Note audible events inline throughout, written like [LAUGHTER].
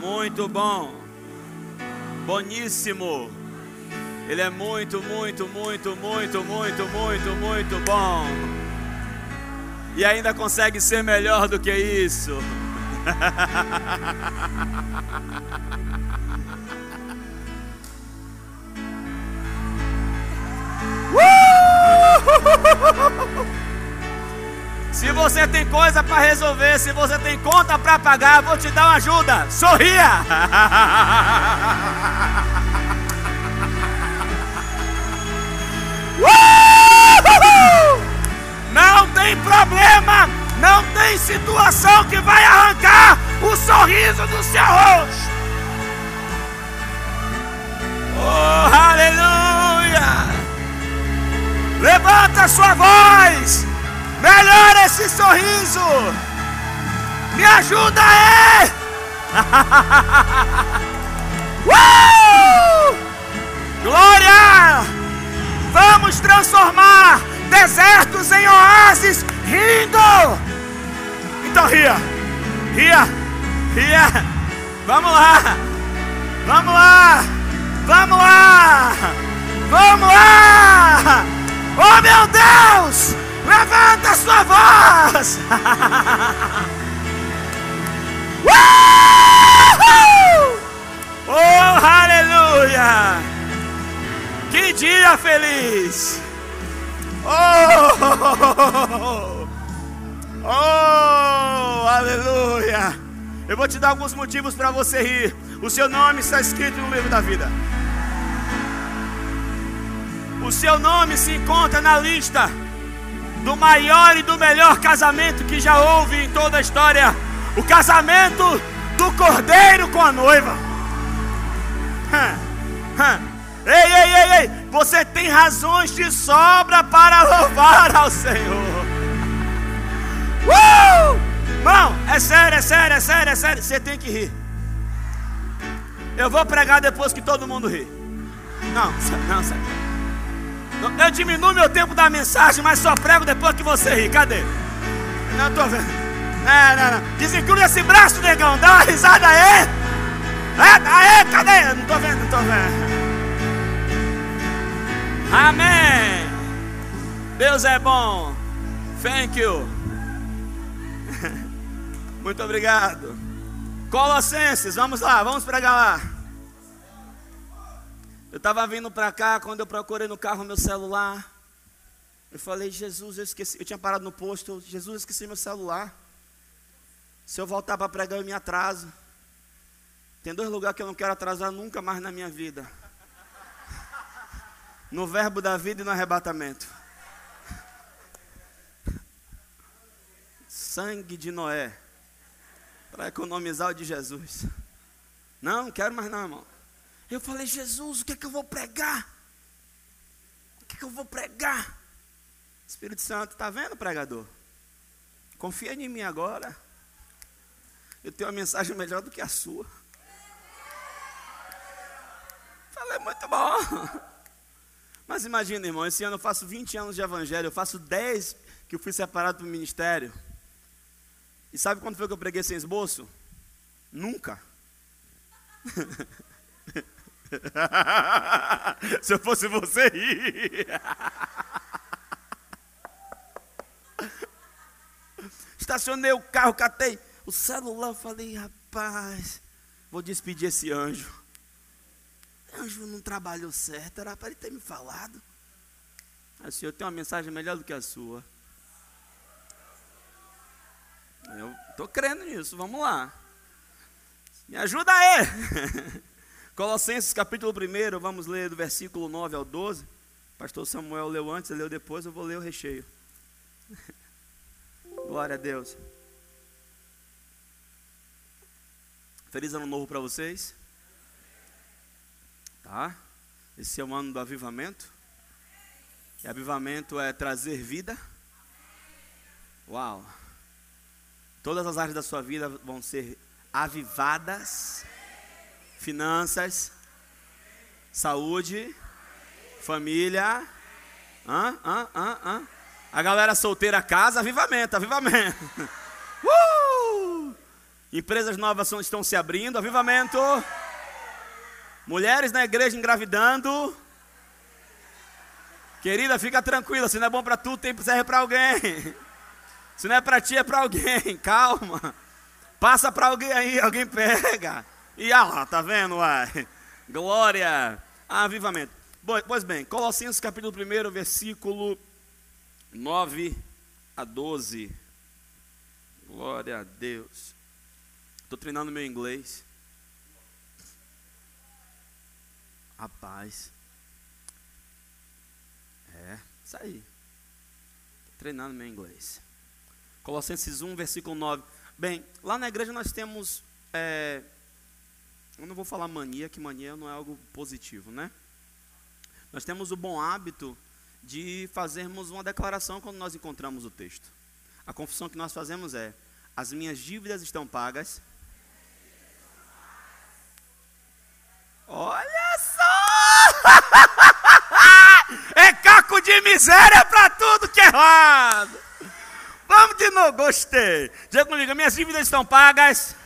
Muito bom. Boníssimo. Ele é muito, muito, muito, muito, muito, muito, muito bom. E ainda consegue ser melhor do que isso. [LAUGHS] Se você tem coisa para resolver, se você tem conta para pagar, vou te dar uma ajuda. Sorria! [LAUGHS] Não tem problema, não tem situação que vai arrancar o sorriso do seu rosto. Oh, aleluia! Levanta sua voz. Melhora esse sorriso. Me ajuda aí. [LAUGHS] uh! Glória! Vamos transformar desertos em oásis rindo. Então ria, ria, ria. Vamos lá, vamos lá, vamos lá, vamos lá. Oh meu Deus! Levanta a sua voz! [LAUGHS] oh, aleluia! Que dia feliz! Oh, oh, aleluia! Eu vou te dar alguns motivos para você rir. O seu nome está escrito no livro da vida. O seu nome se encontra na lista do maior e do melhor casamento que já houve em toda a história o casamento do cordeiro com a noiva. Ei, ei, ei, ei, você tem razões de sobra para louvar ao Senhor. Uh! Irmão, é sério, é sério, é sério, é sério. Você tem que rir. Eu vou pregar depois que todo mundo ri. Não, não, sério. Eu diminuo meu tempo da mensagem, mas só prego depois que você ri. Cadê? Não estou vendo. Não, não, não. Desencrua esse braço, negão. Dá uma risada aí. É, aê, cadê? Não estou vendo, não estou vendo. Amém. Deus é bom. Thank you. [LAUGHS] Muito obrigado. Colossenses, vamos lá, vamos pregar lá. Eu estava vindo para cá, quando eu procurei no carro meu celular. Eu falei, Jesus, eu esqueci. Eu tinha parado no posto. Jesus, eu esqueci meu celular. Se eu voltar para pregar, eu me atraso. Tem dois lugares que eu não quero atrasar nunca mais na minha vida: no verbo da vida e no arrebatamento. Sangue de Noé, para economizar o de Jesus. Não, não quero mais não, irmão. Eu falei, Jesus, o que é que eu vou pregar? O que é que eu vou pregar? Espírito Santo, está vendo, pregador? Confia em mim agora. Eu tenho uma mensagem melhor do que a sua. Falei, muito bom. Mas imagina, irmão, esse ano eu faço 20 anos de evangelho, eu faço 10 que eu fui separado para o ministério. E sabe quando foi que eu preguei sem esboço? Nunca. [LAUGHS] [LAUGHS] Se eu fosse você. [LAUGHS] Estacionei o carro, catei o celular, falei, rapaz, vou despedir esse anjo. Anjo não trabalhou certo, era para ele ter me falado. Assim, eu tenho uma mensagem melhor do que a sua. Eu estou crendo nisso, vamos lá. Me ajuda aí. [LAUGHS] Colossenses capítulo 1, vamos ler do versículo 9 ao 12. Pastor Samuel leu antes, leu depois, eu vou ler o recheio. [LAUGHS] Glória a Deus. Feliz ano novo para vocês. Tá? Esse é o ano do avivamento. E avivamento é trazer vida. Uau. Todas as áreas da sua vida vão ser avivadas. Finanças, saúde, família. Hã? Hã? Hã? Hã? A galera solteira casa, avivamento, avivamento. [LAUGHS] Uh! Empresas novas estão se abrindo, avivamento. Mulheres na igreja engravidando. Querida, fica tranquila, se não é bom para tu, tem serve para alguém. [LAUGHS] Se não é para ti, é para alguém. [LAUGHS] Calma. Passa para alguém aí, alguém pega. E ah lá, tá vendo, uai? Glória. Avivamento. Pois bem, Colossenses capítulo 1, versículo 9 a 12. Glória a Deus. Estou treinando meu inglês. Rapaz. É, isso aí. Tô treinando meu inglês. Colossenses 1, versículo 9. Bem, lá na igreja nós temos. É, eu não vou falar mania, que mania não é algo positivo, né? Nós temos o bom hábito de fazermos uma declaração quando nós encontramos o texto. A confissão que nós fazemos é: as minhas dívidas estão pagas. Olha só! [LAUGHS] É caco de miséria para tudo que é errado. Vamos de novo, gostei. Diga comigo, minhas dívidas estão pagas.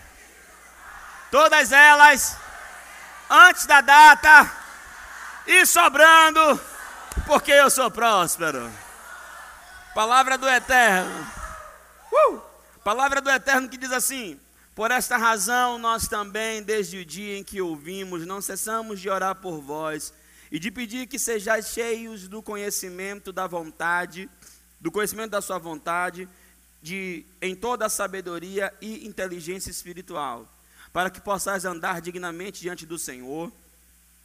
Todas elas antes da data e sobrando, porque eu sou próspero. Palavra do Eterno. Uh! Palavra do Eterno que diz assim: Por esta razão, nós também, desde o dia em que ouvimos, não cessamos de orar por vós e de pedir que sejais cheios do conhecimento da vontade, do conhecimento da sua vontade, de em toda a sabedoria e inteligência espiritual, para que possais andar dignamente diante do Senhor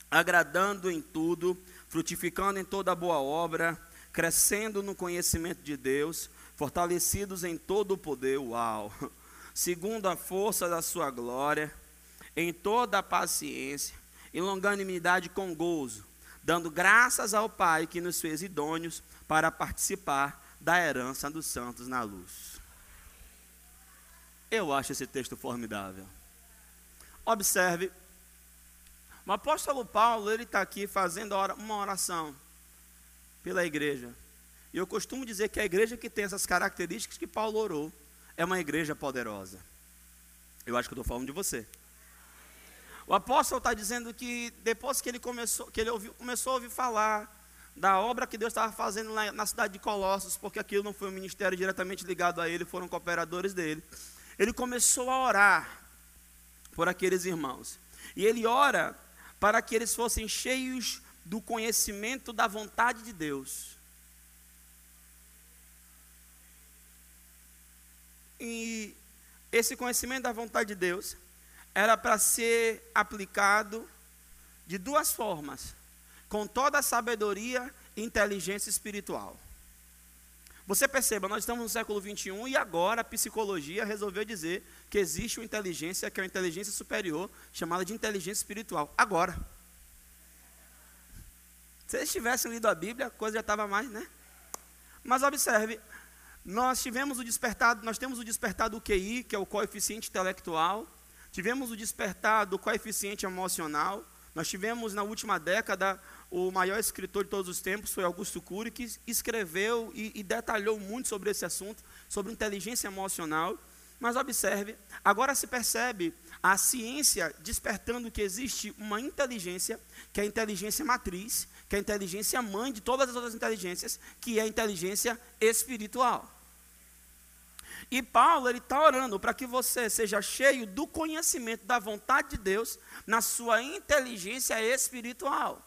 agradando em tudo, frutificando em toda boa obra, crescendo no conhecimento de Deus, fortalecidos em todo o poder, uau, [LAUGHS] segundo a força da sua glória, em toda a paciência e longanimidade com gozo, dando graças ao Pai que nos fez idôneos para participar da herança dos santos na luz. Eu acho esse texto formidável. Observe o apóstolo Paulo, ele está aqui fazendo uma oração pela igreja. E eu costumo dizer que a igreja que tem essas características que Paulo orou é uma igreja poderosa. Eu acho que estou falando de você. O apóstolo está dizendo que depois que ele começou, que ele ouviu, começou a ouvir falar da obra que Deus estava fazendo lá na cidade de Colossos, porque aquilo não foi um ministério diretamente ligado a ele, foram cooperadores dele. Ele começou a orar por aqueles irmãos. E ele ora para que eles fossem cheios do conhecimento da vontade de Deus. E esse conhecimento da vontade de Deus era para ser aplicado de duas formas: com toda a sabedoria e inteligência espiritual. Você perceba, nós estamos no século 21 e agora a psicologia resolveu dizer que existe uma inteligência que é uma inteligência superior, chamada de inteligência espiritual. Agora. Se eles tivessem lido a Bíblia, a coisa já estava mais, né? Mas observe, nós tivemos o despertar, nós temos o despertar do QI, que é o coeficiente intelectual, tivemos o despertar do coeficiente emocional, nós tivemos na última década o maior escritor de todos os tempos foi Augusto Cury, que escreveu e, e detalhou muito sobre esse assunto, sobre inteligência emocional. Mas observe, agora se percebe a ciência despertando que existe uma inteligência, que é a inteligência matriz, que é a inteligência mãe de todas as outras inteligências, que é a inteligência espiritual. E Paulo ele está orando para que você seja cheio do conhecimento da vontade de Deus na sua inteligência espiritual.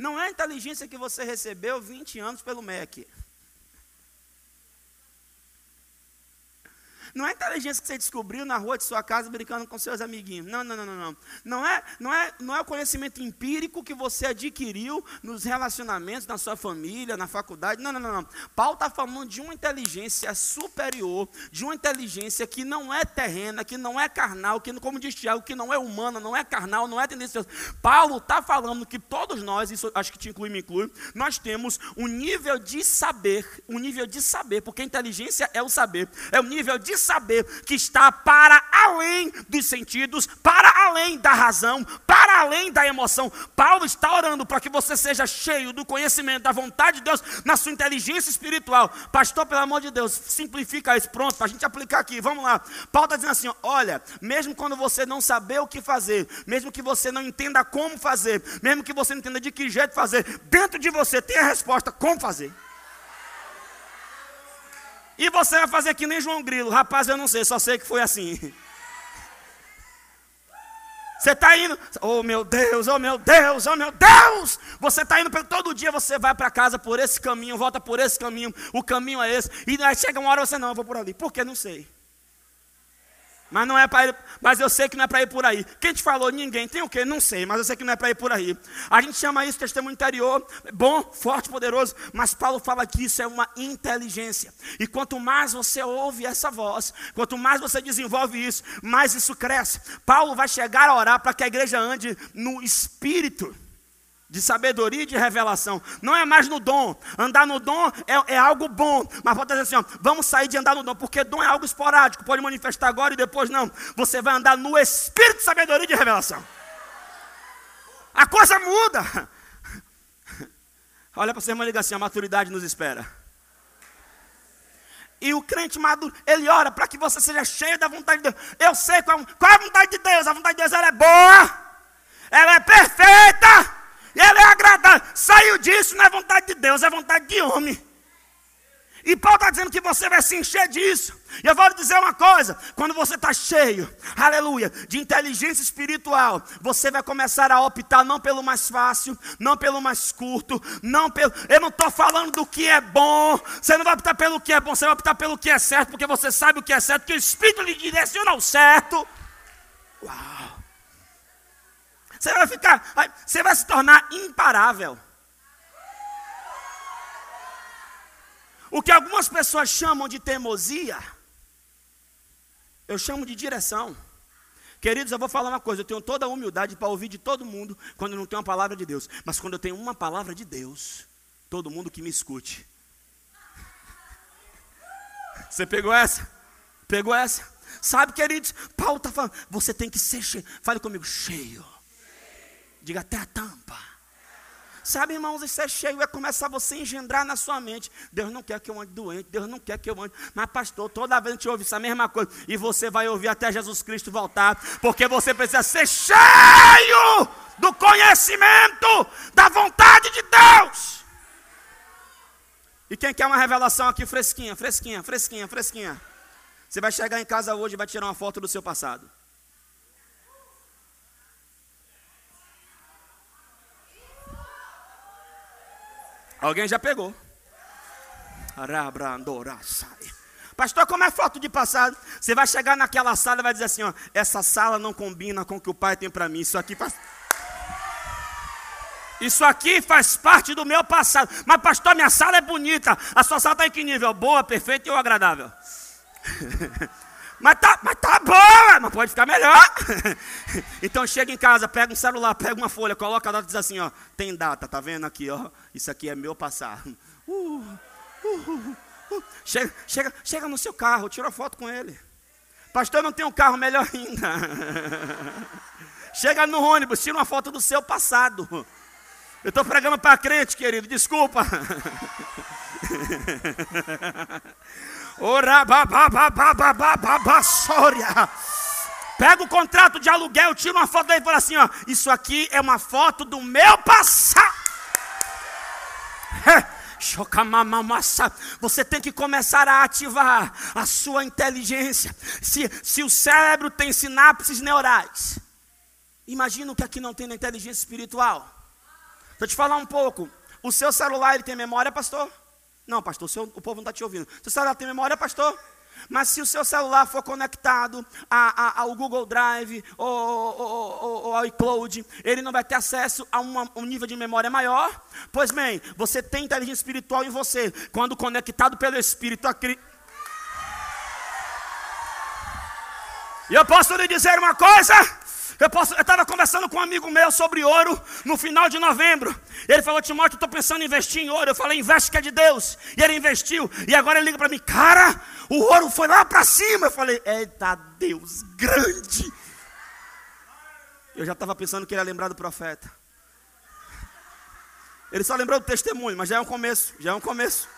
Não é a inteligência que você recebeu 20 anos pelo MEC. Não é inteligência que você descobriu na rua de sua casa brincando com seus amiguinhos. Não, não, não, não, não. Não é, não é, não é o conhecimento empírico que você adquiriu nos relacionamentos, na sua família, na faculdade. Não, não, não, não. Paulo está falando de uma inteligência superior, de uma inteligência que não é terrena, que não é carnal, que, como diz Tiago, que não é humana, não é carnal, não é tendenciosa. Paulo está falando que todos nós, isso acho que te inclui, me inclui, nós temos um nível de saber, um nível de saber, porque inteligência é o saber, é o nível de saber que está para além dos sentidos, para além da razão, para além da emoção. Paulo está orando para que você seja cheio do conhecimento, da vontade de Deus, na sua inteligência espiritual. Pastor, pelo amor de Deus, simplifica isso. Pronto, para a gente aplicar aqui. Vamos lá. Paulo está dizendo assim: olha, mesmo quando você não saber o que fazer, mesmo que você não entenda como fazer, mesmo que você não entenda de que jeito fazer, dentro de você tem a resposta como fazer. E você vai fazer que nem João Grilo. Rapaz, eu não sei, só sei que foi assim. [LAUGHS] Você está indo, oh meu Deus, oh meu Deus, oh meu Deus. Você está indo, todo dia você vai para casa por esse caminho, volta por esse caminho, o caminho é esse. E aí chega uma hora você, não, eu vou por ali. Por que? Não sei. Mas não é para mas eu sei que não é para ir por aí. Quem te falou? Ninguém. Tem o quê? Não sei, mas eu sei que não é para ir por aí. A gente chama isso testemunho interior, bom, forte, poderoso, mas Paulo fala que isso é uma inteligência. E quanto mais você ouve essa voz, quanto mais você desenvolve isso, mais isso cresce. Paulo vai chegar a orar para que a igreja ande no espírito de sabedoria e de revelação. Não é mais no dom. Andar no dom é, é algo bom. Mas pode dizer assim: ó, vamos sair de andar no dom, porque dom é algo esporádico, pode manifestar agora e depois não. Você vai andar no espírito de sabedoria e de revelação. A coisa muda. [LAUGHS] Olha para você, irmã, liga assim: a maturidade nos espera. E o crente maduro, ele ora para que você seja cheio da vontade de Deus. Eu sei qual, qual é a vontade de Deus. A vontade de Deus ela é boa, ela é perfeita ele é agradável. Saiu disso, não é vontade de Deus, é vontade de homem. E Paulo está dizendo que você vai se encher disso. E eu vou lhe dizer uma coisa: quando você está cheio, aleluia, de inteligência espiritual, você vai começar a optar não pelo mais fácil, não pelo mais curto, não pelo. Eu não estou falando do que é bom. Você não vai optar pelo que é bom, você vai optar pelo que é certo, porque você sabe o que é certo, que o Espírito lhe direciona ao certo. Uau! Você vai ficar, você vai se tornar imparável. O que algumas pessoas chamam de teimosia, eu chamo de direção. Queridos, eu vou falar uma coisa: eu tenho toda a humildade para ouvir de todo mundo quando não tenho uma palavra de Deus. Mas quando eu tenho uma palavra de Deus, todo mundo que me escute. [LAUGHS] Você pegou essa? Pegou essa? Sabe, queridos, Paulo está falando, você tem que ser cheio. Fale comigo, cheio. Diga até a tampa. Sabe, irmãos, isso é cheio, é começar você a engendrar na sua mente. Deus não quer que eu ande doente, Deus não quer que eu ande. Mas, pastor, toda vez a gente ouve essa mesma coisa. E você vai ouvir até Jesus Cristo voltar. Porque você precisa ser cheio do conhecimento, da vontade de Deus. E quem quer uma revelação aqui fresquinha, fresquinha, fresquinha, fresquinha. Você vai chegar em casa hoje e vai tirar uma foto do seu passado. Alguém já pegou. Pastor, como é foto de passado? Você vai chegar naquela sala e vai dizer assim: ó, essa sala não combina com o que o pai tem para mim. Isso aqui faz. Isso aqui faz parte do meu passado. Mas, pastor, minha sala é bonita. A sua sala está em que nível? Boa, perfeita ou agradável? [LAUGHS] Mas tá, mas tá boa, mas pode ficar melhor. [LAUGHS] então chega em casa, pega um celular, pega uma folha, coloca a data e diz assim, ó, tem data, tá vendo aqui, ó, isso aqui é meu passado. Uh, uh, uh, chega, chega, chega no seu carro, tira foto com ele. Pastor, não tem um carro melhor ainda. [LAUGHS] chega no ônibus, tira uma foto do seu passado. Eu estou pregando para crente, querido, desculpa. [LAUGHS] Pega o contrato de aluguel, tira uma foto daí e fala assim: ó, isso aqui é uma foto do meu passado. Você tem que começar a ativar a sua inteligência. Se, se o cérebro tem sinapses neurais, imagina o que aqui não tem na inteligência espiritual. Eu te falar um pouco. O seu celular ele tem memória, pastor? Não, pastor, o, seu, o povo não está te ouvindo. Seu celular tem memória, pastor? Mas se o seu celular for conectado a, a, ao Google Drive ou, ou, ou, ou, ao iCloud, ele não vai ter acesso a uma, um nível de memória maior? Pois bem, você tem inteligência espiritual em você. Quando conectado pelo Espírito a Cristo. E eu posso lhe dizer uma coisa? Eu estava conversando com um amigo meu sobre ouro no final de novembro. Ele falou, Timóteo, estou pensando em investir em ouro. Eu falei, investe que é de Deus. E ele investiu. E agora ele liga para mim, cara, o ouro foi lá para cima. Eu falei, eita Deus grande. Eu já estava pensando que ele ia lembrar do profeta. Ele só lembrou do testemunho, mas já é um começo, já é um começo.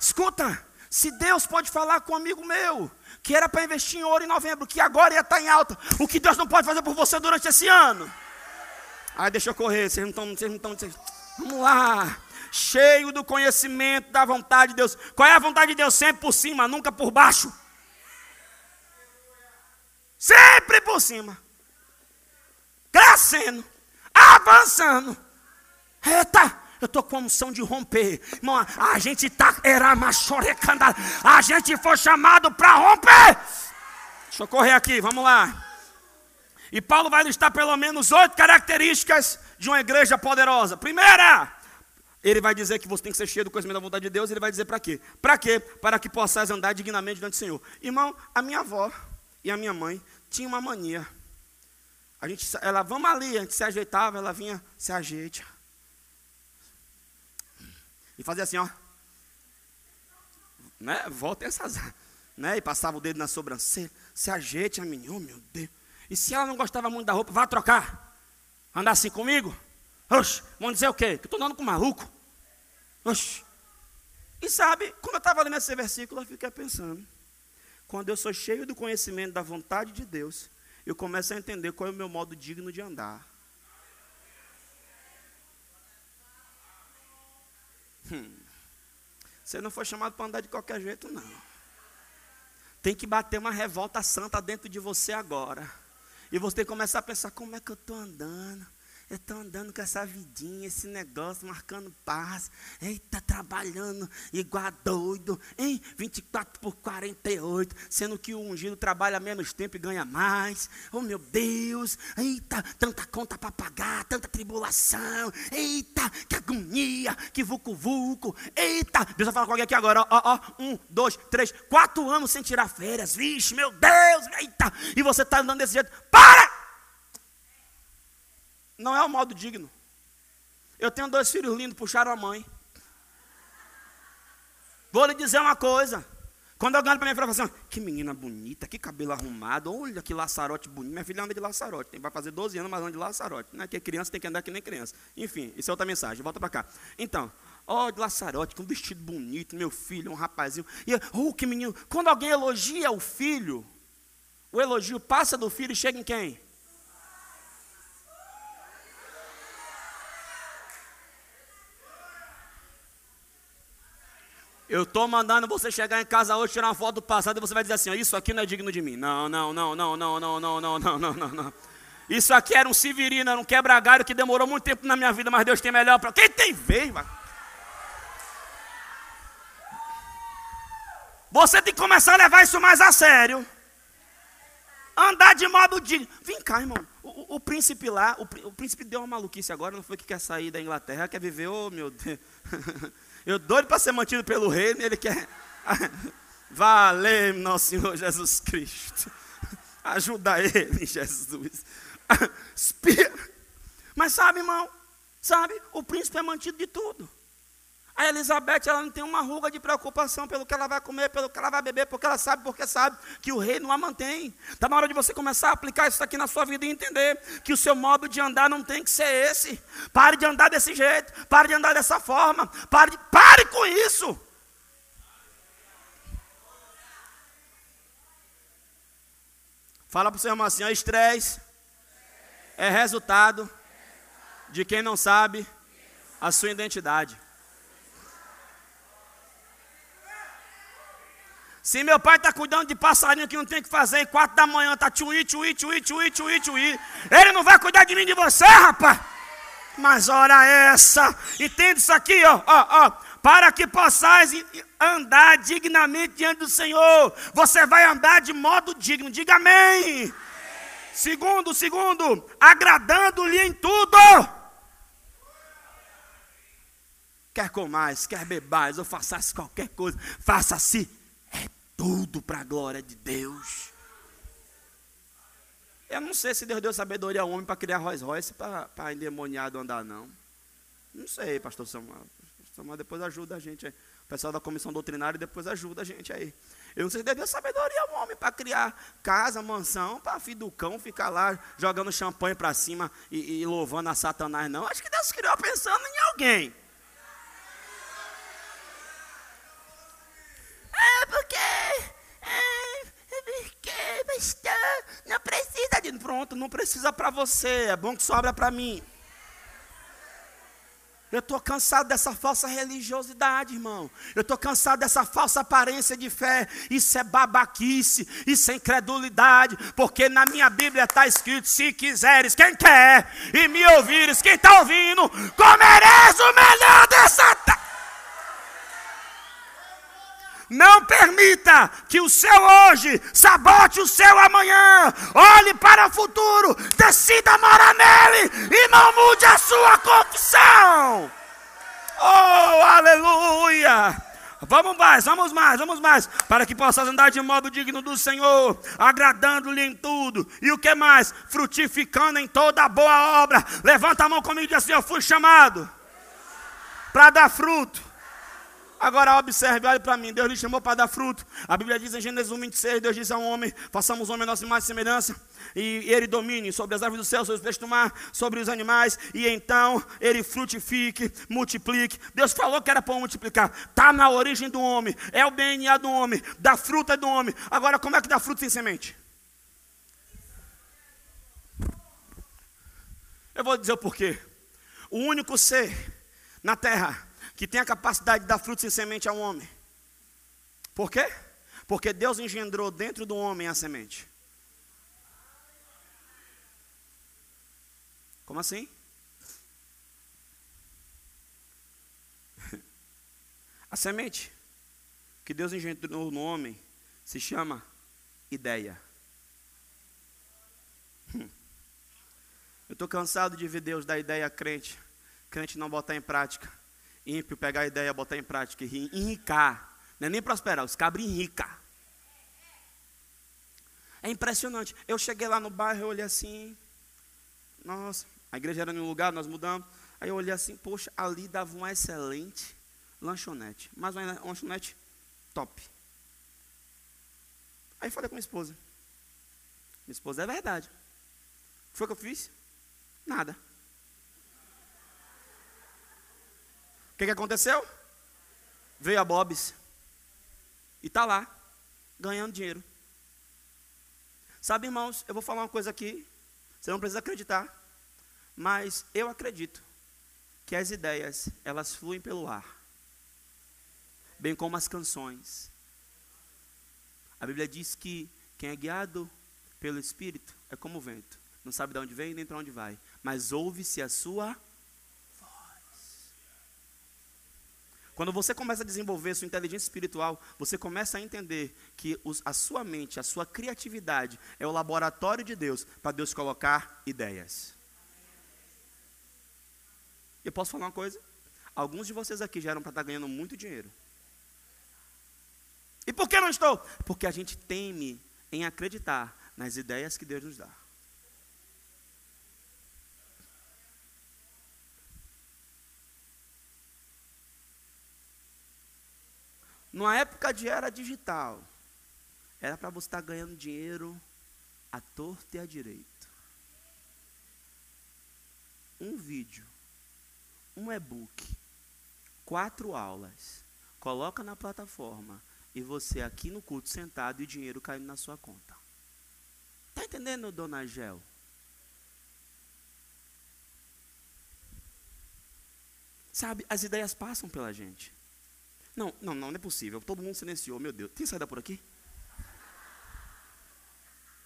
Escuta, se Deus pode falar com um amigo meu, que era para investir em ouro em novembro, que agora ia estar tá em alta, o que Deus não pode fazer por você durante esse ano? Aí deixa eu correr, vocês não estão, vocês não estão, vamos lá. Cheio do conhecimento da vontade de Deus. Qual é a vontade de Deus? Sempre por cima, nunca por baixo. Sempre por cima. Crescendo, avançando. Eita, eu estou com a unção de romper. Irmão, a gente tá, era machorecanda. A gente foi chamado para romper. Deixa eu correr aqui, vamos lá. E Paulo vai listar pelo menos oito características de uma igreja poderosa. Primeira, ele vai dizer que você tem que ser cheio do conhecimento da vontade de Deus. Ele vai dizer para quê? Para quê? Para que possais andar dignamente diante do Senhor. Irmão, a minha avó e a minha mãe tinham uma mania. A gente, ela, vamos ali, a gente se ajeitava, ela vinha, se ajeita. E fazia assim, ó. Né? Volta essas. Né? E passava o dedo na sobrancelha. Se ajeite a menina, oh meu Deus. E se ela não gostava muito da roupa, vá trocar. Andar assim comigo? Oxe, vão dizer o quê? Que eu estou andando com maluco. Oxe. E sabe, quando eu estava lendo esse versículo, eu fiquei pensando. Quando eu sou cheio do conhecimento da vontade de Deus, eu começo a entender qual é o meu modo digno de andar. Hum. Você não foi chamado para andar de qualquer jeito, não. Tem que bater uma revolta santa dentro de você agora. E você começar a pensar: como é que eu estou andando? Eu estou andando com essa vidinha, esse negócio, marcando paz. Eita, trabalhando igual doido. Hein? 24 por 48. Sendo que o ungido trabalha menos tempo e ganha mais. Oh, meu Deus. Eita, tanta conta para pagar, tanta tribulação. Eita, que agonia, que vucu-vucu. Eita, Deus vai falar com alguém aqui agora. Ó, ó, ó. Um, dois, três, quatro anos sem tirar férias. Vixe, meu Deus. Eita. E você está andando desse jeito. Para! Não é o modo digno. Eu tenho dois filhos lindos, puxaram a mãe. Vou lhe dizer uma coisa. Quando alguém olha para mim e fala assim, que menina bonita, que cabelo arrumado, olha que laçarote bonito. Minha filha anda de laçarote, vai fazer 12 anos, mas anda de laçarote. Não é que criança tem que andar que nem criança. Enfim, isso é outra mensagem, volta para cá. Então, ó, de laçarote, com um vestido bonito, meu filho, um rapazinho. E, oh, que menino. Quando alguém elogia o filho, o elogio passa do filho e chega em quem? Eu estou mandando você chegar em casa hoje, tirar uma foto do passado e você vai dizer assim: Isso aqui não é digno de mim. Não, não, não, não, não, não, não, não, não, não, não, não. Isso aqui era um Severino, era um quebra-galho que demorou muito tempo na minha vida, mas Deus tem melhor para. Quem tem vez, mano? Você tem que começar a levar isso mais a sério. Andar de modo digno. Vem cá, irmão. O, o, o príncipe lá, o, o, príncipe deu uma maluquice agora, não foi que quer sair da Inglaterra, quer viver, oh meu Deus. Eu doido para ser mantido pelo reino, ele quer. [LAUGHS] Valeu, nosso Senhor Jesus Cristo. Ajuda ele, Jesus. [LAUGHS] Mas sabe, irmão, sabe, o príncipe é mantido de tudo. A Elizabeth, ela não tem uma ruga de preocupação pelo que ela vai comer, pelo que ela vai beber, porque ela sabe, porque sabe que o rei não a mantém. Está na hora de você começar a aplicar isso aqui na sua vida e entender que o seu modo de andar não tem que ser esse. Pare de andar desse jeito, pare de andar dessa forma, pare, de, pare com isso. Fala para o seu irmão assim: estresse é resultado de quem não sabe a sua identidade. Se meu pai está cuidando de passarinho que não tem que fazer, quatro da manhã está tchuí, tchuí, tchuí, tchuí, tchuí, tchuí. Ele não vai cuidar de mim de você, rapaz. Mas ora essa, entende isso aqui, ó, ó, ó. Para que possais andar dignamente diante do Senhor. Você vai andar de modo digno. Diga amém. Segundo, segundo, agradando-lhe em tudo. Quer comais, quer bebais, ou façasse qualquer coisa, faça-se tudo para a glória de Deus. Eu não sei se Deus deu sabedoria ao homem para criar Rolls Royce para endemoniado andar, não. Não sei, pastor Samuel. Pastor Samuel depois ajuda a gente aí. O pessoal da comissão doutrinária depois ajuda a gente aí. Eu não sei se deu sabedoria ao homem para criar casa, mansão, para filho do cão ficar lá jogando champanhe para cima e, e, louvando a Satanás, não. Acho que Deus criou pensando em alguém. É porque. Pastor, não precisa de. Pronto, não precisa para você. É bom que sobra para mim. Eu estou cansado dessa falsa religiosidade, irmão. Eu estou cansado dessa falsa aparência de fé. Isso é babaquice, isso é incredulidade. Porque na minha Bíblia está escrito: se quiseres, quem quer, e me ouvires, quem está ouvindo, comereis o melhor dessa terra. Não permita que o seu hoje sabote o seu amanhã. Olhe para o futuro, decida morar nele e não mude a sua confissão. Oh, aleluia! Vamos mais, vamos mais, vamos mais, para que possas andar de modo digno do Senhor, agradando-lhe em tudo. E o que mais? Frutificando em toda boa obra. Levanta a mão comigo e diz assim: Eu fui chamado para dar fruto Agora observe, olhe para mim. Deus lhe chamou para dar fruto. A Bíblia diz em Gênesis 1, 26, Deus diz ao homem, façamos homem nossa imagem e semelhança. E ele domine sobre as árvores do céu, sobre os peixes do mar, sobre os animais. E então ele frutifique, multiplique. Deus falou que era para multiplicar. Está na origem do homem. É o DNA do homem. Da fruta do homem. Agora como é que dá fruto sem semente? Eu vou dizer o porquê. O único ser na terra que tem a capacidade de dar frutos sem semente a um homem. Por quê? Porque Deus engendrou dentro do homem a semente. Como assim? [LAUGHS] A semente que Deus engendrou no homem se chama ideia. Eu estou cansado de ver Deus dar ideia a crente, crente não botar em prática ímpio pegar a ideia, botar em prática e enricar. Não é nem prosperar, os cabos enricar. É impressionante. Eu cheguei lá no bairro, eu olhei assim. Nossa, a igreja era em um lugar, nós mudamos. Aí eu olhei assim, poxa, ali dava uma excelente lanchonete. Mas uma lanchonete top. Aí falei com minha esposa. Minha esposa, é verdade. O que foi que eu fiz? Nada. Que, que aconteceu? Veio a Bob's e está lá, ganhando dinheiro. Sabe, irmãos, eu vou falar uma coisa aqui, você não precisa acreditar, mas eu acredito que as ideias, elas fluem pelo ar, bem como as canções. A Bíblia diz que quem é guiado pelo Espírito é como o vento, não sabe de onde vem nem para onde vai, mas ouve-se a sua Quando você começa a desenvolver sua inteligência espiritual, você começa a entender que os, a sua mente, a sua criatividade é o laboratório de Deus para Deus colocar ideias. Eu posso falar uma coisa? Alguns de vocês aqui já eram para estar ganhando muito dinheiro. E por que não estou? Porque a gente teme em acreditar nas ideias que Deus nos dá. Numa época de era digital, era para você estar ganhando dinheiro à torta e à direito. Um vídeo, um e-book, quatro aulas, coloca na plataforma e você aqui no culto sentado e dinheiro caindo na sua conta. Está entendendo, dona Gel? Sabe, as ideias passam pela gente. Não, não, não, não é possível. Todo mundo silenciou, meu Deus. Tem saída por aqui?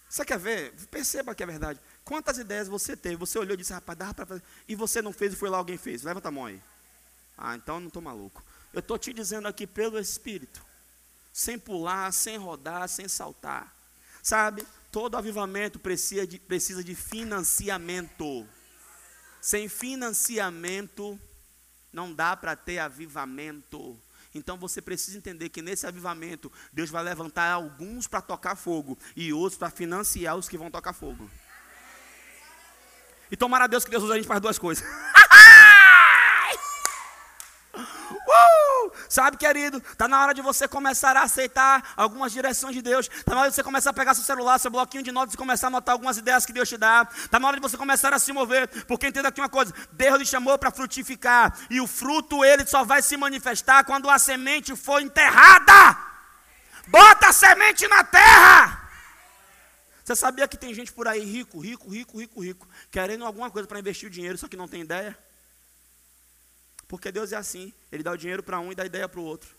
Você quer ver? Perceba que é verdade. Quantas ideias você teve? Você olhou e disse, rapaz, dá para fazer. E você não fez e foi lá alguém fez. Levanta a mão aí. Ah, então eu não estou maluco. Eu estou te dizendo aqui pelo Espírito. Sem pular, sem rodar, sem saltar. Sabe? Todo avivamento precisa de, precisa de financiamento. Sem financiamento, não dá para ter avivamento. Então você precisa entender que nesse avivamento, Deus vai levantar alguns para tocar fogo e outros para financiar os que vão tocar fogo. E tomara a Deus que Deus use a gente para duas coisas. [LAUGHS] uh! Sabe, querido, está na hora de você começar a aceitar algumas direções de Deus. Está na hora de você começar a pegar seu celular, seu bloquinho de notas e começar a anotar algumas ideias que Deus te dá. Está na hora de você começar a se mover. Porque entenda aqui uma coisa: Deus lhe chamou para frutificar. E o fruto, ele só vai se manifestar quando a semente for enterrada. Bota a semente na terra. Você sabia que tem gente por aí rico, rico, rico, rico, rico, querendo alguma coisa para investir o dinheiro, só que não tem ideia? Porque Deus é assim, Ele dá o dinheiro para um e dá a ideia para o outro.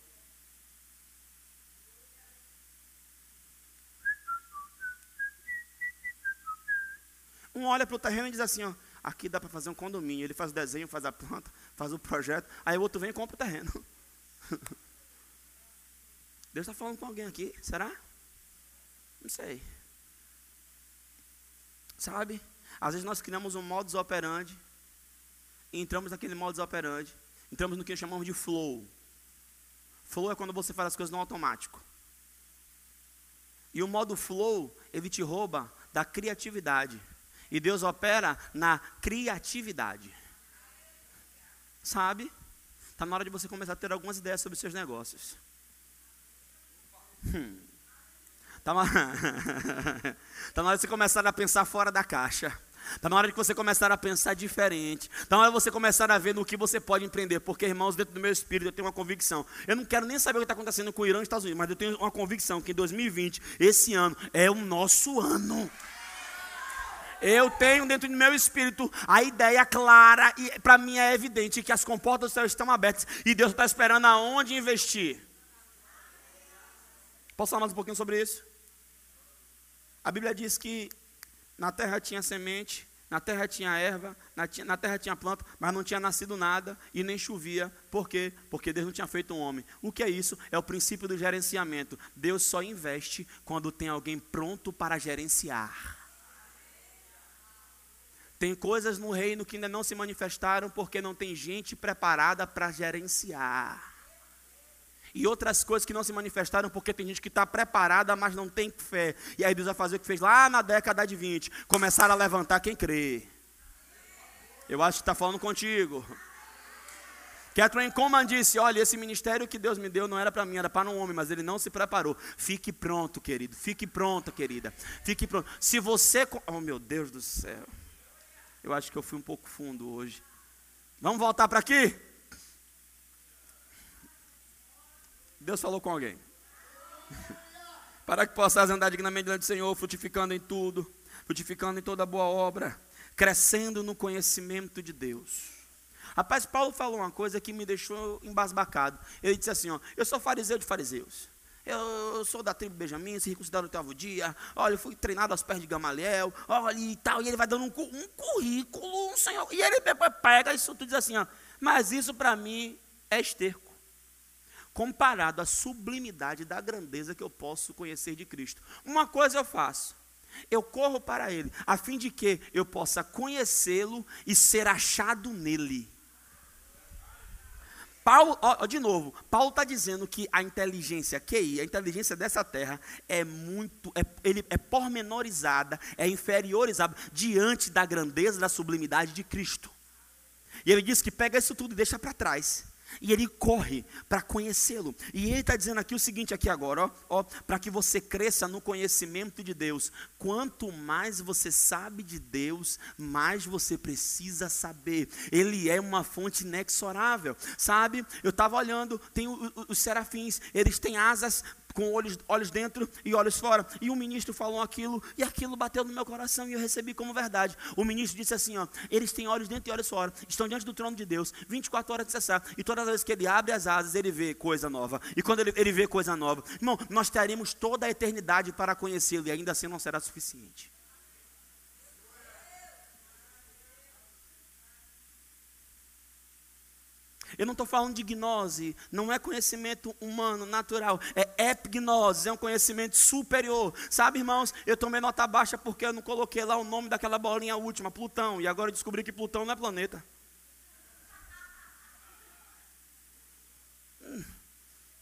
Um olha para o terreno e diz assim, ó, aqui dá para fazer um condomínio. Ele faz o desenho, faz a planta, faz o projeto. Aí o outro vem e compra o terreno. [LAUGHS] Deus está falando com alguém aqui, será? Não sei. Sabe? Às vezes nós criamos um modus operandi entramos naquele modus operandi, entramos no que chamamos de flow. Flow é quando você faz as coisas no automático. E o modo flow, ele te rouba da criatividade. E Deus opera na criatividade. Sabe? Está na hora de você começar a ter algumas ideias sobre os seus negócios. Hum. Está na... [LAUGHS] tá na hora de você começar a pensar fora da caixa. Está na hora de você começar a pensar diferente. Está na hora de você começar a ver no que você pode empreender. Porque, irmãos, dentro do meu espírito eu tenho uma convicção. Eu não quero nem saber o que está acontecendo com o Irã e os Estados Unidos, mas eu tenho uma convicção que em 2020, esse ano, é o nosso ano. Eu tenho dentro do meu espírito a ideia clara e para mim é evidente que as comportas do céu estão abertas e Deus está esperando aonde investir. Posso falar mais um pouquinho sobre isso? A Bíblia diz que na terra tinha semente, na terra tinha erva, na, na, terra tinha planta, mas não tinha nascido nada e nem chovia. Por quê? Porque Deus não tinha feito um homem. O que é isso? É o princípio do gerenciamento. Deus só investe quando tem alguém pronto para gerenciar. Tem coisas no reino que ainda não se manifestaram porque não tem gente preparada para gerenciar e outras coisas que não se manifestaram porque tem gente que está preparada, mas não tem fé. E aí Deus vai fazer o que fez lá na década de 20: começaram a levantar quem crê. Eu acho que está falando contigo. Catherine Coleman disse: Olha, esse ministério que Deus me deu não era para mim, era para um homem, mas ele não se preparou. Fique pronto, querido. Fique pronta, querida. Fique pronto. Se você. Oh, meu Deus do céu. Eu acho que eu fui um pouco fundo hoje. Vamos voltar para aqui? Deus falou com alguém. [LAUGHS] Para que possas andar dignamente diante do Senhor, frutificando em tudo, frutificando em toda boa obra, crescendo no conhecimento de Deus. Rapaz, Paulo falou uma coisa que me deixou embasbacado. Ele disse assim: ó, Eu sou fariseu de fariseus. Eu sou da tribo Benjamim, se reconsidera o oitavo dia. Olha, eu fui treinado aos pés de Gamaliel. Olha e tal. E ele vai dando um, um currículo, um senhor. E ele pega isso tudo e diz assim: ó, Mas isso para mim é esterco comparado à sublimidade da grandeza que eu posso conhecer de Cristo. Uma coisa eu faço, eu corro para Ele, a fim de que eu possa conhecê-lo e ser achado nele. Paulo, ó, de novo, Paulo está dizendo que a inteligência QI, a inteligência dessa terra, é muito, é, ele é pormenorizada, é inferiorizada diante da grandeza, da sublimidade de Cristo. E ele diz que pega isso tudo e deixa para trás. E ele corre para conhecê-lo. E ele está dizendo aqui o seguinte aqui agora, ó, ó para que você cresça no conhecimento de Deus. Quanto mais você sabe de Deus, mais você precisa saber. Ele é uma fonte inexorável, sabe? Eu estava olhando, tem os serafins, eles têm asas com olhos, olhos dentro e olhos fora. E o ministro falou aquilo, e aquilo bateu no meu coração e eu recebi como verdade. O ministro disse assim: ó, eles têm olhos dentro e olhos fora, estão diante do trono de Deus, 24 horas de cessar, e todas as vezes que ele abre as asas, ele vê coisa nova. E quando ele, ele vê coisa nova, irmão, nós teremos toda a eternidade para conhecê-lo, e ainda assim não será suficiente. Eu não estou falando de gnose, não é conhecimento humano, natural, é epignose, é um conhecimento superior. Sabe, irmãos, eu tomei nota baixa porque eu não coloquei lá o nome daquela bolinha última, Plutão, e agora eu descobri que Plutão não é planeta. Hum,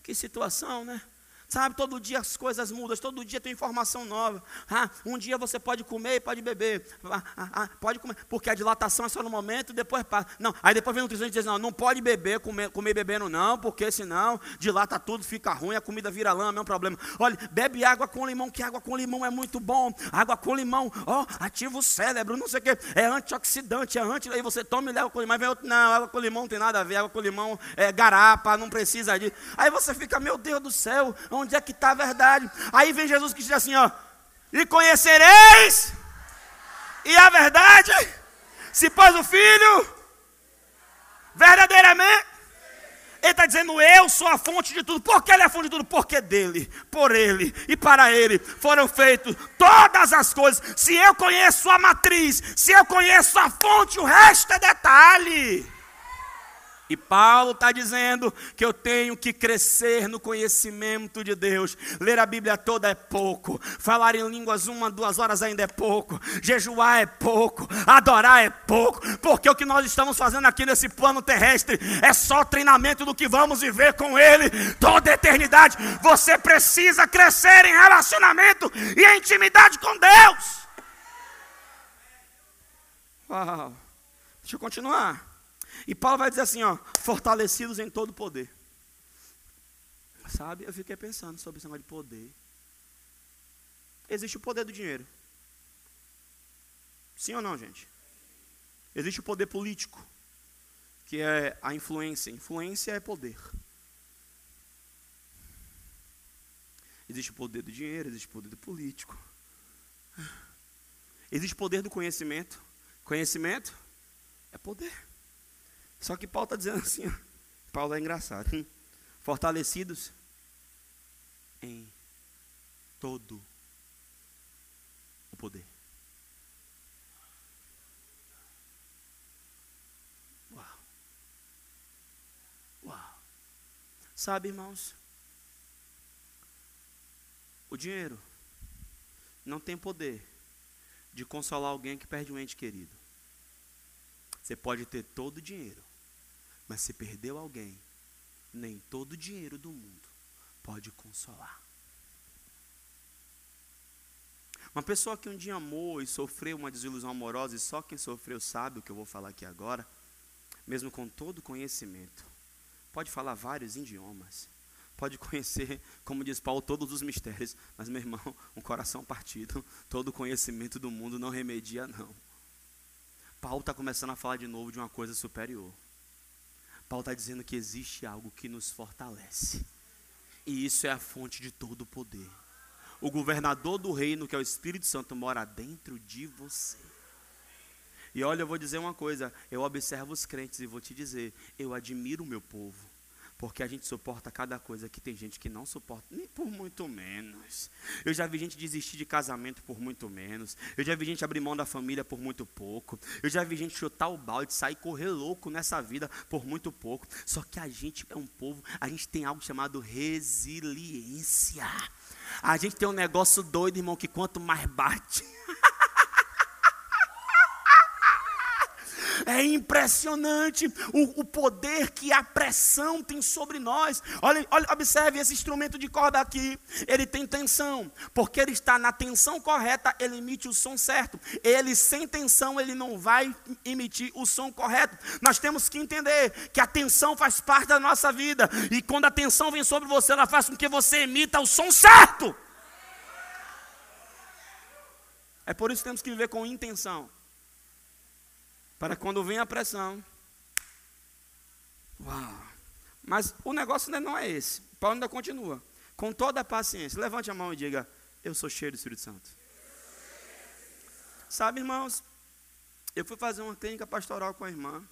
que situação, né? Sabe, todo dia as coisas mudam, todo dia tem informação nova. Ah, um dia você pode comer e pode beber. Ah, ah, ah, pode comer, porque a dilatação é só no momento, depois passa. Não, aí depois vem o nutricionista e diz: não, não pode beber, comer, comer bebendo, não, porque senão dilata tudo, fica ruim, a comida vira lama, é um problema. Olha, bebe água com limão, que água com limão é muito bom. Água com limão, ó, ativa o cérebro, não sei o quê. É antioxidante, é anti. Aí você toma e leva com limão. Vem outro, não, água com limão não tem nada a ver, água com limão é garapa, não precisa disso. Aí você fica, meu Deus do céu onde é que está a verdade? Aí vem Jesus que diz assim: ó, e conhecereis, e a verdade, se pôs o Filho, verdadeiramente. Ele está dizendo, eu sou a fonte de tudo. Por que ele é a fonte de tudo? Porque dele, por ele e para ele foram feitas todas as coisas. Se eu conheço a matriz, se eu conheço a fonte, o resto é detalhe. E Paulo está dizendo que eu tenho que crescer no conhecimento de Deus. Ler a Bíblia toda é pouco. Falar em línguas uma, duas horas ainda é pouco. Jejuar é pouco. Adorar é pouco. Porque o que nós estamos fazendo aqui nesse plano terrestre é só treinamento do que vamos viver com Ele toda a eternidade. Você precisa crescer em relacionamento e em intimidade com Deus. Uau. Deixa eu continuar. E Paulo vai dizer assim, ó, fortalecidos em todo poder. Sabe? Eu fiquei pensando sobre esse negócio de poder. Existe o poder do dinheiro. Sim ou não, gente? Existe o poder político, que é a influência. Influência é poder. Existe o poder do dinheiro, existe o poder do político. Existe o poder do conhecimento. Conhecimento é poder. Só que Paulo está dizendo assim, Paulo é engraçado. Hein? Fortalecidos em todo o poder. Uau. Uau. Sabe, irmãos? O dinheiro não tem poder de consolar alguém que perde um ente querido. Você pode ter todo o dinheiro, mas se perdeu alguém, nem todo o dinheiro do mundo pode consolar. Uma pessoa que um dia amou e sofreu uma desilusão amorosa, e só quem sofreu sabe o que eu vou falar aqui agora, mesmo com todo conhecimento, pode falar vários idiomas, pode conhecer, como diz Paulo, todos os mistérios, mas meu irmão, um coração partido, todo conhecimento do mundo não remedia, não. Paulo está começando a falar de novo de uma coisa superior. Paulo está dizendo que existe algo que nos fortalece. E isso é a fonte de todo o poder. O governador do reino, que é o Espírito Santo, mora dentro de você. E olha, eu vou dizer uma coisa: eu observo os crentes e vou te dizer, eu admiro o meu povo. Porque a gente suporta cada coisa que tem gente que não suporta, nem por muito menos. Eu já vi gente desistir de casamento por muito menos. Eu já vi gente abrir mão da família por muito pouco. Eu já vi gente chutar o balde, sair correr louco nessa vida por muito pouco. Só que a gente é um povo, a gente tem algo chamado resiliência. A gente tem um negócio doido, irmão, que quanto mais bate. É impressionante o, o, poder que a pressão tem sobre nós. Olha, olha, observe esse instrumento de corda aqui. Ele tem tensão, porque ele está na tensão correta, ele emite o som certo. Ele sem tensão, ele não vai emitir o som correto. Nós temos que entender que a tensão faz parte da nossa vida. E quando a tensão vem sobre você, ela faz com que você emita o som certo. É por isso que temos que viver com intenção. Para quando vem a pressão. Uau! Mas o negócio ainda não é esse. Paulo ainda continua. Com toda a paciência. Levante a mão e diga: Eu sou cheio do Espírito Santo. Sabe, irmãos, eu fui fazer uma clínica pastoral com a irmã.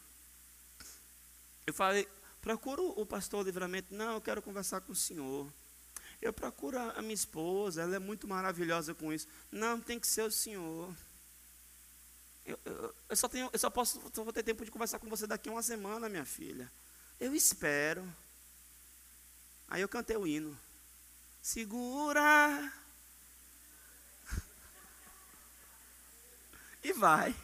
Eu falei: Procuro o pastor livramento. Não, eu quero conversar com o senhor. Eu procuro a minha esposa, ela é muito maravilhosa com isso. Não, tem que ser o senhor. Eu, eu, eu, só tenho, eu só posso, só vou ter tempo de conversar com você daqui uma semana, minha filha. Eu espero. Aí eu cantei o hino. Segura. [LAUGHS] e vai.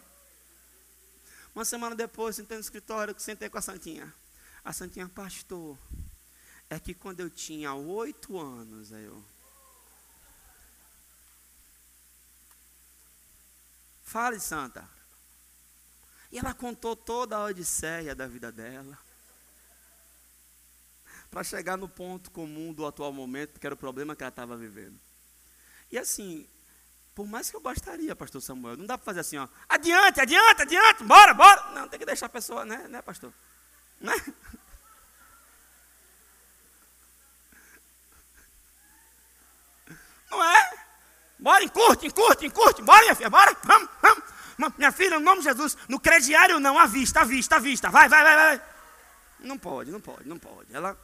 Uma semana depois, sentei no escritório, sentei com a Santinha. A Santinha, pastor, é que quando eu tinha oito anos, aí eu. Fale, Santa. E ela contou toda a odisseia da vida dela. Para chegar no ponto comum do atual momento, que era o problema que ela estava vivendo. E assim, por mais que eu gostaria, pastor Samuel, não dá para fazer assim, ó, adiante, adiante, adiante, bora, bora. Não, tem que deixar a pessoa, né, né pastor? Né? Não é? Bora, encurte, encurte, encurte, bora, minha filha, bora, vamos, vamos. Minha filha, no nome de Jesus, no crediário não, à vista, à vista, à vista, vai, vai, vai, vai. Não pode, não pode, não pode. Ela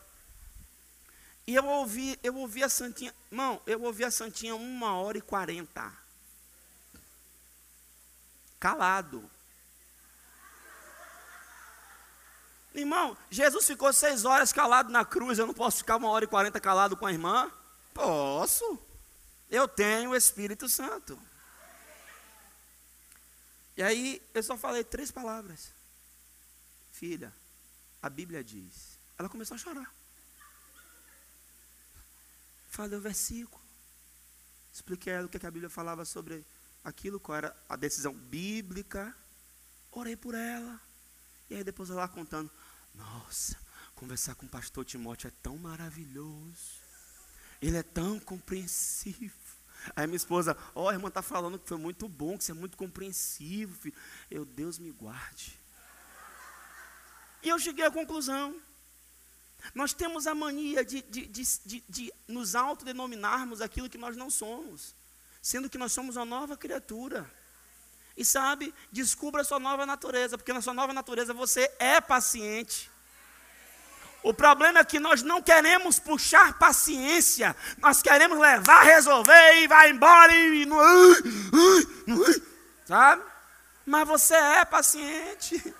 e eu ouvi, eu ouvi a Santinha, irmão, eu ouvi a Santinha uma hora e quarenta. Calado. Irmão, Jesus ficou seis horas calado na cruz, eu não posso ficar uma hora e quarenta calado com a irmã? Posso. Eu tenho o Espírito Santo. E aí, eu só falei três palavras. Filha, a Bíblia diz. Ela começou a chorar. Falei o versículo. Expliquei ela o que a Bíblia falava sobre aquilo, qual era a decisão bíblica. Orei por ela. E aí depois ela contando, nossa, conversar com o pastor Timóteo é tão maravilhoso. Ele é tão compreensivo. Aí minha esposa, ó, oh, a irmã está falando que foi muito bom, que você é muito compreensivo. Filho. Eu, Deus me guarde. E eu cheguei à conclusão nós temos a mania de, de, de, de, de nos autodenominarmos aquilo que nós não somos, sendo que nós somos uma nova criatura. E sabe, descubra a sua nova natureza, porque na sua nova natureza você é paciente. O problema é que nós não queremos puxar paciência, nós queremos levar, resolver e vai embora e não, sabe? Mas você é paciente.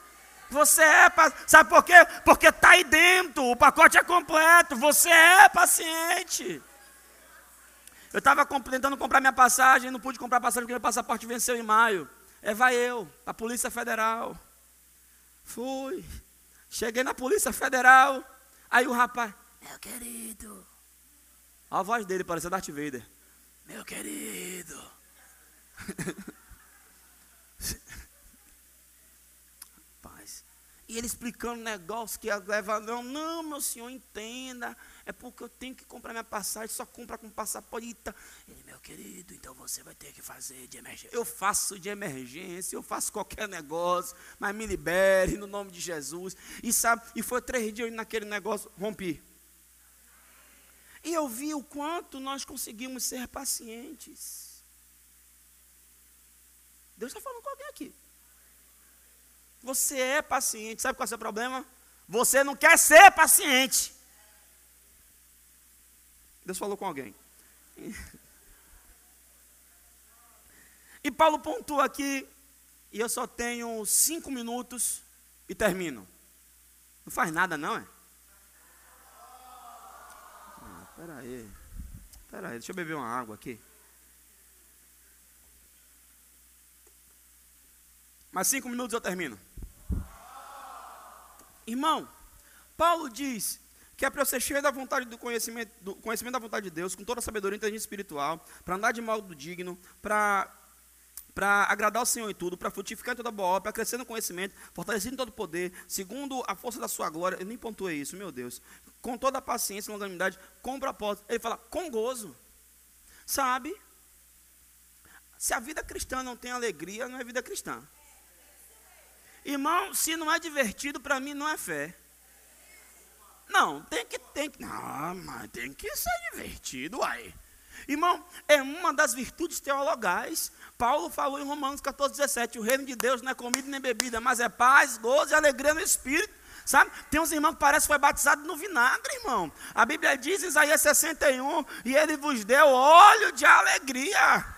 Você é, sabe por quê? Porque está aí dentro, o pacote é completo, você é paciente. Eu estava tentando comprar minha passagem, não pude comprar passagem porque meu passaporte venceu em maio. É, vai eu, a Polícia Federal. Fui. Cheguei na Polícia Federal. Aí o rapaz, meu querido. A voz dele parecia Darth Vader. Meu querido. [LAUGHS] E ele explicando negócio que leva, não, não, meu senhor, entenda. É porque eu tenho que comprar minha passagem, só compra com passaporte. Ele, meu querido, então você vai ter que fazer de emergência. Eu faço de emergência, eu faço qualquer negócio, mas me libere no nome de Jesus. E sabe, e foi três dias naquele negócio, rompi. E eu vi o quanto nós conseguimos ser pacientes. Deus está falando com alguém aqui. Você é paciente. Sabe qual é o seu problema? Você não quer ser paciente. Deus falou com alguém. E Paulo pontua aqui, e eu só tenho cinco minutos e termino. Não faz nada, não, é? Ah, pera aí. Pera aí, deixa eu beber uma água aqui. Mais cinco minutos eu termino. Irmão, Paulo diz que é para eu ser cheio da vontade do conhecimento, do conhecimento da vontade de Deus, com toda a sabedoria e inteligência espiritual, para andar de modo digno, para para agradar o Senhor em tudo, para frutificar em toda boa obra, para crescer no conhecimento, fortalecer em todo poder, segundo a força da sua glória. Eu nem pontuei isso, meu Deus. Com toda a paciência e longanimidade, com propósito. Ele fala, com gozo. Sabe? Se a vida cristã não tem alegria, não é vida cristã. Irmão, se não é divertido, para mim não é fé. Não, tem que, tem que, não, mas tem que ser divertido, aí. Irmão, é uma das virtudes teologais. Paulo falou em Romanos 14, 17: o reino de Deus não é comida nem bebida, mas é paz, gozo e alegria no espírito. Sabe? Tem uns irmãos que parece que foi batizado no vinagre, irmão. A Bíblia diz em Isaías 61: e ele vos deu óleo de alegria.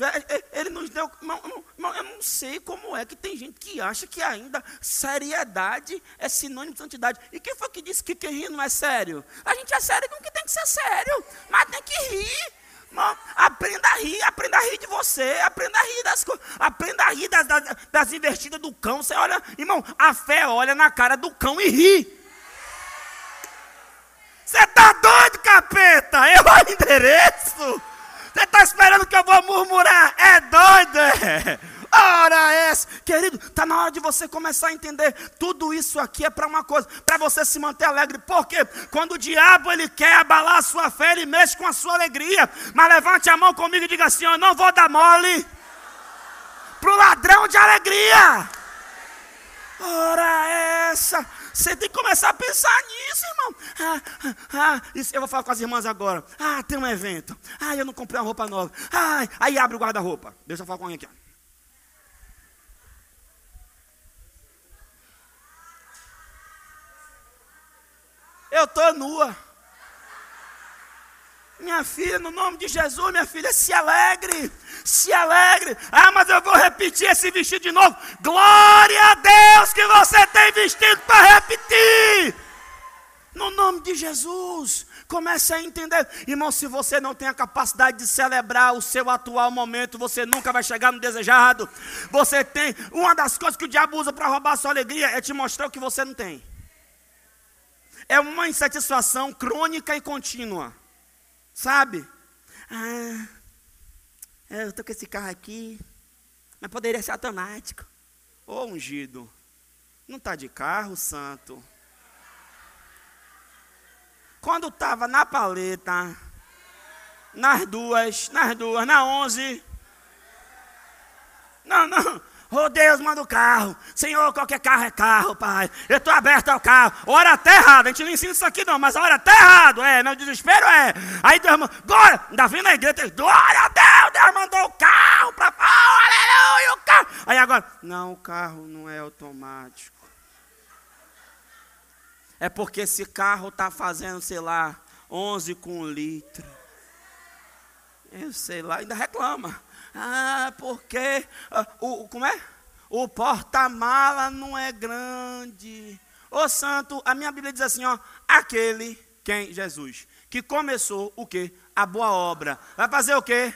É, ele nos deu. Irmão, irmão, eu não sei como é que tem gente que acha que ainda seriedade é sinônimo de santidade. E quem foi que disse que quem ri não é sério? A gente é sério com o que tem que ser sério, mas tem que rir. Irmão, aprenda a rir, aprenda a rir de você, aprenda a rir das coisas, aprenda a rir das, das, das investidas do cão. Você olha, irmão, a fé olha na cara do cão e ri. Você tá doido, capeta? Eu endereço. Você está esperando que eu vou murmurar? É doido. Ora essa, querido, está na hora de você começar a entender. Tudo isso aqui é para uma coisa, para você se manter alegre. Porque quando o diabo ele quer abalar a sua fé, ele mexe com a sua alegria. Mas levante a mão comigo e diga assim: Eu não vou dar mole para o ladrão de alegria. Ora essa. Você tem que começar a pensar nisso, irmão. Ah, ah, ah, eu vou falar com as irmãs agora. Ah, tem um evento. Ah, eu não comprei uma roupa nova. Ah, aí abre o guarda-roupa. Deixa eu falar com alguém aqui. Eu estou nua. Minha filha, no nome de Jesus, minha filha, se alegre, se alegre. Ah, mas eu vou repetir esse vestido de novo. Glória a Deus que você tem vestido para repetir. No nome de Jesus, comece a entender. Irmão, se você não tem a capacidade de celebrar o seu atual momento, você nunca vai chegar no desejado. Você tem, uma das coisas que o diabo usa para roubar a sua alegria é te mostrar o que você não tem. É uma insatisfação crônica e contínua. Sabe? Ah, eu estou com esse carro aqui, mas poderia ser automático. Ô ungido, não está de carro, santo. Quando estava na paleta, nas duas, nas duas, na onze. Não, não, Oh Deus, manda o carro. Senhor, qualquer carro é carro, Pai. Eu estou aberto ao carro. Hora até errado. A gente não ensina isso aqui, não, mas a hora até errado. É, meu desespero é. Aí Deus manda. Glória! Vem na igreja. Glória a Deus! Deus mandou o carro para. Oh, aleluia! O carro. Aí agora. Não, o carro não é automático. É porque esse carro está fazendo, sei lá, 11 com um litro. Eu sei lá, ainda reclama. Ah, porque ah, o, como é? O porta-mala não é grande. Ô santo, a minha Bíblia diz assim, ó, aquele, quem? Jesus, que começou o quê? A boa obra. Vai fazer o quê?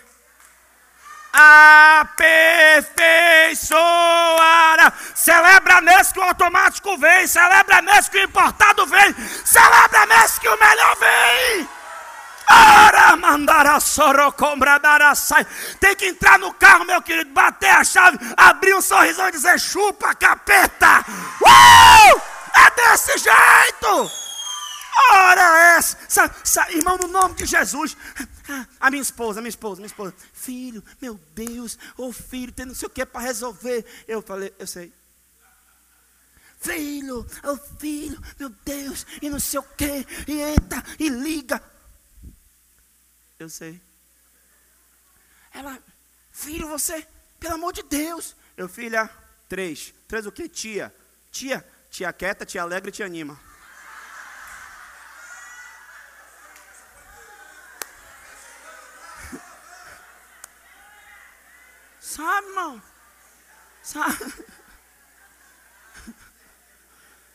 aperfeiçoará. Celebra nesse que o automático vem, celebra nesse que o importado vem, celebra nesse que o melhor vem. Tem que entrar no carro, meu querido, bater a chave, abrir um sorrisão e dizer: chupa, capeta! Uh! É desse jeito! Ora essa, sabe, sabe, irmão, no nome de Jesus. A minha esposa, a minha esposa, a minha esposa, filho, meu Deus, ô oh, filho, tem não sei o que para resolver. Eu falei, eu sei. Filho, ô oh, filho, meu Deus, e não sei o que, e eita, e liga. Eu sei. Ela, filho, você, pelo amor de Deus. Eu, filha, três. Três o quê? Tia. Tia, tia quieta, tia alegre, te anima. Sabe, irmão? Sabe?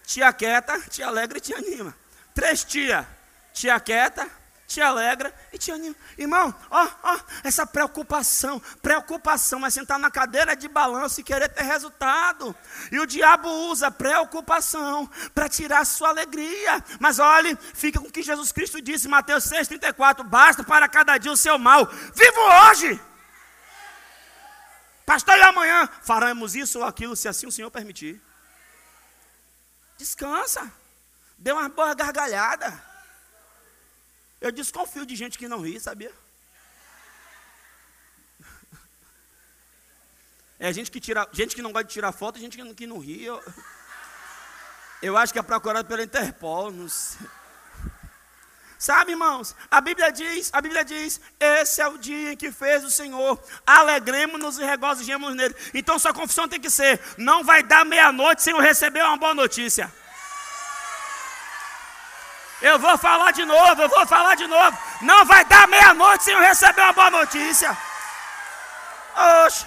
Tia quieta, tia alegre, te anima. Três tia. Tia quieta, te alegra e te anima. Irmão, ó, ó, essa preocupação, preocupação é sentar na cadeira de balanço e querer ter resultado. E o diabo usa preocupação para tirar a sua alegria. Mas olhe, fica com o que Jesus Cristo disse, Mateus 6,34: basta para cada dia o seu mal. Vivo hoje! Pastor, e amanhã faremos isso ou aquilo, se assim o Senhor permitir. Descansa. Dê uma boa gargalhada. Eu desconfio de gente que não ri, sabia? [LAUGHS] É gente que tira, gente que não gosta de tirar foto, gente que, que não ri. Eu, eu acho que é procurado pela Interpol, não sei. Sabe, irmãos? A Bíblia diz, a Bíblia diz, esse é o dia em que fez o Senhor. Alegremos-nos e regozijemos nele. Então sua confissão tem que ser: não vai dar meia-noite sem eu receber uma boa notícia. Eu vou falar de novo, eu vou falar de novo. Não vai dar meia-noite sem eu receber uma boa notícia. Oxe.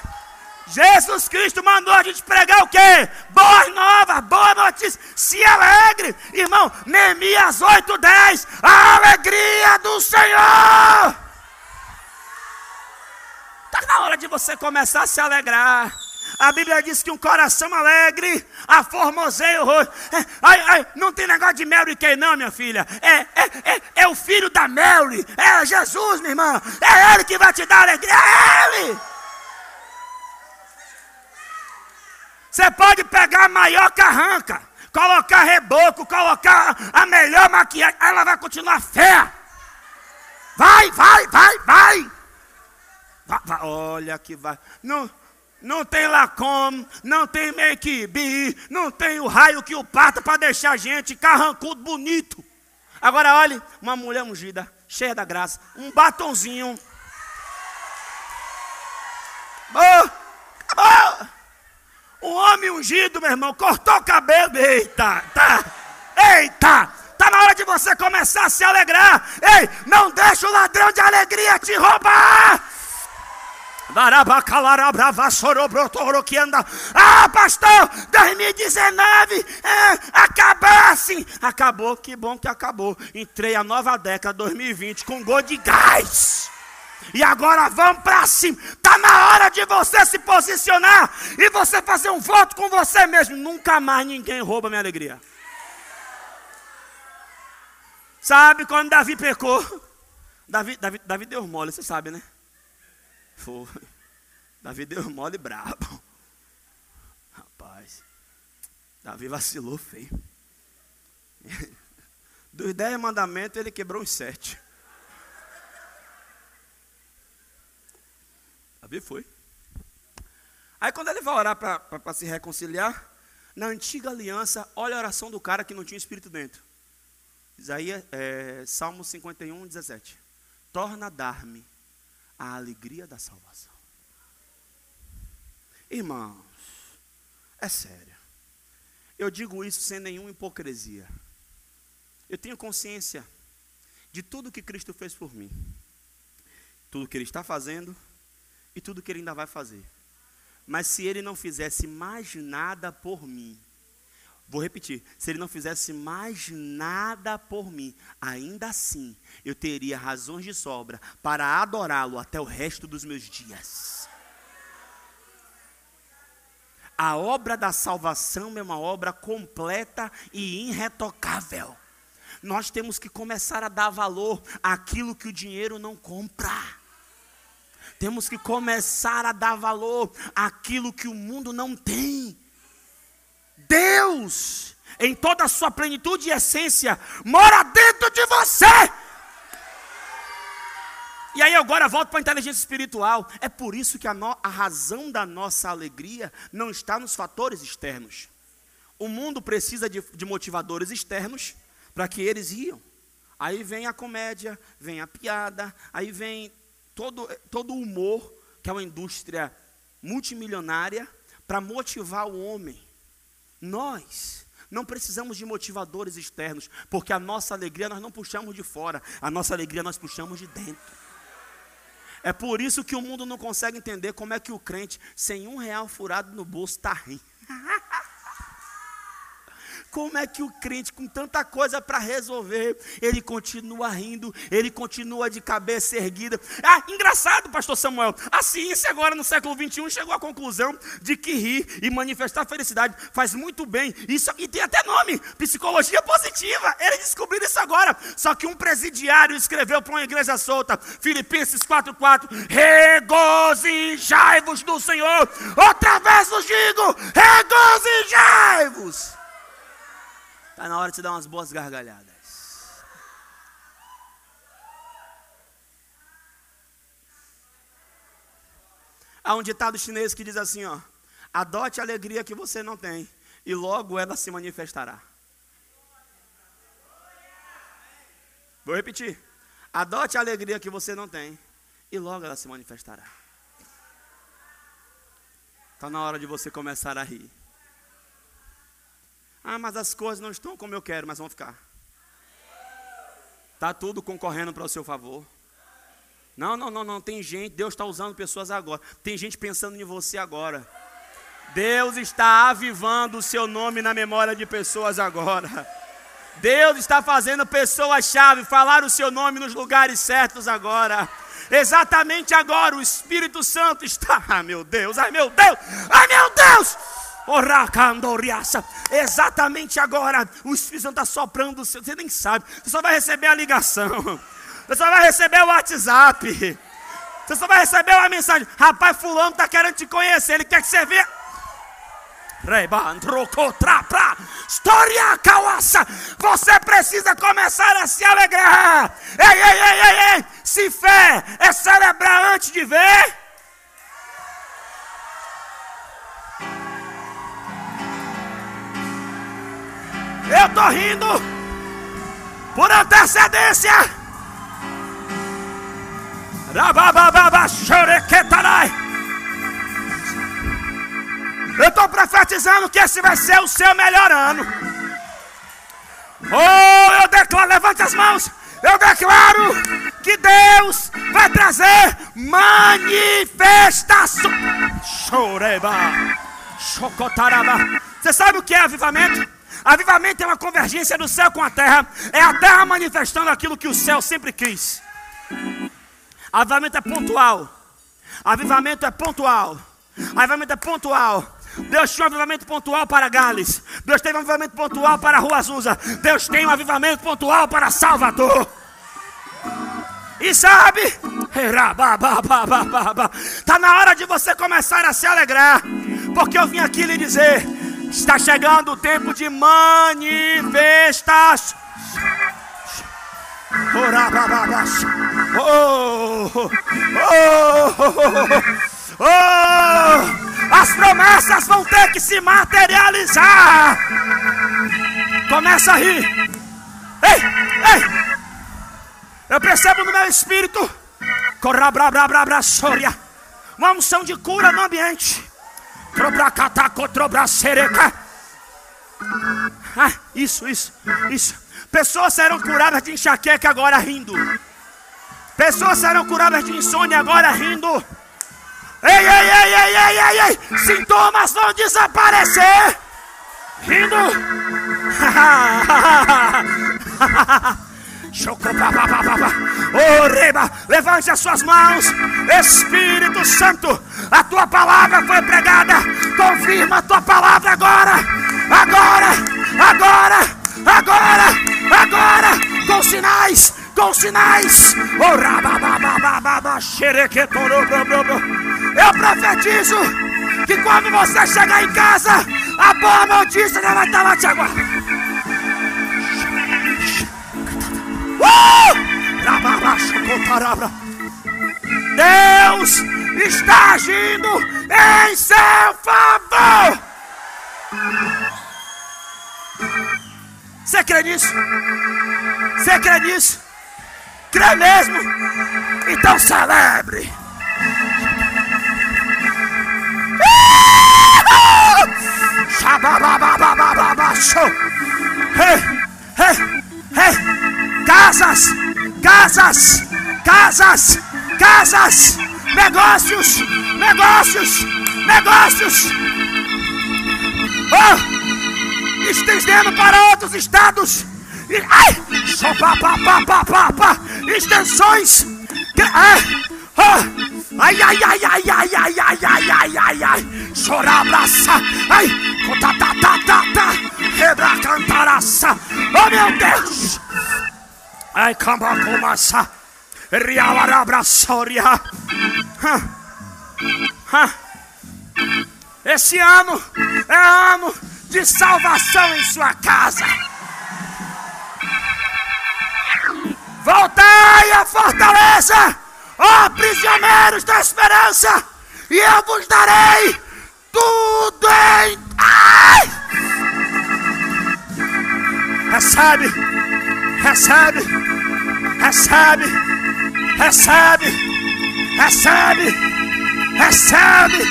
Jesus Cristo mandou a gente pregar o quê? Boas novas, boa notícia. Se alegre, irmão. Neemias 8:10. A alegria do Senhor. Está na hora de você começar a se alegrar. A Bíblia diz que um coração alegre aformoseia o rosto. É, ai, ai, não tem negócio de Mary Kay, não, minha filha. É, é, é, é o filho da Mary. É Jesus, minha irmã. É Ele que vai te dar alegria. É Ele. Você pode pegar a maior carranca, colocar reboco, colocar a melhor maquiagem, ela vai continuar feia. Vai, vai, vai, vai. vai, vai. Olha que vai. Não, não tem Lacom, não tem make be, não tem o raio que o parta para deixar a gente carrancudo bonito. Agora olhe, uma mulher ungida, cheia da graça, um batonzinho. Oh, oh. Um homem ungido, meu irmão, cortou o cabelo. Eita, tá. Eita, tá na hora de você começar a se alegrar. Ei, não deixa o ladrão de alegria te roubar. Ah, pastor, 2019 é, acabasse. Acabou, que bom que acabou. Entrei a nova década 2020 com gol de gás. E agora vamos para cima. Está na hora de você se posicionar e você fazer um voto com você mesmo. Nunca mais ninguém rouba minha alegria. Sabe quando Davi pecou? Davi, Davi, Davi deu mole, você sabe, né? Foi. Davi deu mole brabo. Rapaz, Davi vacilou feio. Dos dez mandamentos, ele quebrou os sete. Davi foi. Aí quando ele vai orar para se reconciliar, na antiga aliança, olha a oração do cara que não tinha espírito dentro. Isaías, é, Salmo 51, 17. Torna a dar-me a alegria da salvação. Irmãos, é sério. Eu digo isso sem nenhuma hipocrisia. Eu tenho consciência de tudo que Cristo fez por mim, tudo que Ele está fazendo e tudo que Ele ainda vai fazer. Mas se Ele não fizesse mais nada por mim, Vou repetir: se ele não fizesse mais nada por mim, ainda assim eu teria razões de sobra para adorá-lo até o resto dos meus dias. A obra da salvação é uma obra completa e irretocável. Nós temos que começar a dar valor àquilo que o dinheiro não compra. Temos que começar a dar valor àquilo que o mundo não tem. Deus, em toda a sua plenitude e essência, mora dentro de você. E aí agora volto para a inteligência espiritual. É por isso que a, no, a razão da nossa alegria não está nos fatores externos. O mundo precisa de, de motivadores externos para que eles riam. Aí vem a comédia, vem a piada, aí vem todo, todo o humor, que é uma indústria multimilionária, para motivar o homem. Nós não precisamos de motivadores externos, porque a nossa alegria nós não puxamos de fora, a nossa alegria nós puxamos de dentro. É por isso que o mundo não consegue entender como é que o crente, sem um real furado no bolso, está rindo. [LAUGHS] Como é que o crente, com tanta coisa para resolver, ele continua rindo, ele continua de cabeça erguida? Ah, engraçado, pastor Samuel. A ciência agora no século 21 chegou à conclusão de que rir e manifestar felicidade faz muito bem. Isso e tem até nome, psicologia positiva. Ele descobriu isso agora. Só que um presidiário escreveu para uma igreja solta, Filipenses 4:4, regozijai-vos do Senhor. Outra vez vos digo, regozijai-vos. Está na hora de você dar umas boas gargalhadas. Há um ditado chinês que diz assim: ó, adote a alegria que você não tem, e logo ela se manifestará. Vou repetir. Adote a alegria que você não tem, e logo ela se manifestará. Está na hora de você começar a rir. Ah, mas as coisas não estão como eu quero, mas vão ficar. Está tudo concorrendo para o seu favor. Não, não, não, não. Tem gente, Deus está usando pessoas agora. Tem gente pensando em você agora. Deus está avivando o seu nome na memória de pessoas agora. Deus está fazendo pessoas-chave falar o seu nome nos lugares certos agora. Exatamente agora o Espírito Santo está. Ai meu Deus, ai meu Deus, ai meu Deus! Exatamente agora o Espírito Santo está soprando. Você nem sabe. Você só vai receber a ligação. Você só vai receber o WhatsApp. Você só vai receber uma mensagem. Rapaz, fulano está querendo te conhecer. Ele quer que você venha. História cauaça. Você precisa começar a se alegrar. Ei, ei, ei, ei, ei. Se fé é celebrar antes de ver. Eu estou rindo por antecedência. Eu estou profetizando que esse vai ser o seu melhor ano. Oh, eu declaro, levante as mãos. Eu declaro que Deus vai trazer manifestação. Choreba, chocotaraba. Você sabe o que é avivamento? Avivamento é uma convergência do céu com a terra. É a terra manifestando aquilo que o céu sempre quis. Avivamento é pontual. Avivamento é pontual. Avivamento é pontual. Deus tinha um avivamento pontual para Gales. Deus teve um avivamento pontual para Rua Azusa. Deus tem um avivamento pontual para Salvador. E sabe? Está na hora de você começar a se alegrar. Porque eu vim aqui lhe dizer Está chegando o tempo de manifestação. Oh, oh, oh, oh, As promessas vão ter que se materializar. Começa a rir. Ei, ei. Eu percebo no meu espírito. Uma unção de cura no ambiente. Ah, isso, isso, isso. Pessoas serão curadas de enxaqueca agora rindo. Pessoas serão curadas de insônia agora rindo. Ei, ei, ei, ei, ei, ei, ei. Sintomas vão desaparecer. Rindo. [LAUGHS] Oh, reba, levante as suas mãos. Espírito Santo, a tua palavra foi pregada. Confirma a tua palavra agora. Agora, agora, agora, agora. Com sinais, com sinais. Eu profetizo que quando você chegar em casa, a boa notícia já vai estar lá te aguardando. Deus está agindo em seu favor. Você crê nisso? Você crê nisso? Crê mesmo? Então celebre. Hey, hey, hey casas, casas, casas, casas, negócios, negócios, negócios. Oh, estendendo para outros estados. Ai, só pá, pá, pá, pá, pá, pá, extensões. Oh, Ai, ai, ai, ai, ai, ai, ai, ai, ai, ai, ai. Chorabraça. Ai, ta ta ta ta ta. Rebra cantaraça. Oh, meu Deus. Ai, cambacomaça. Rialarabraçoria. Esse ano é ano de salvação em sua casa. Voltai à fortaleza, ó prisioneiros da esperança, e eu vos darei tudo em. Ai! Recebe, recebe recebe, recebe, recebe, recebe,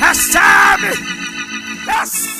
recebe, recebe.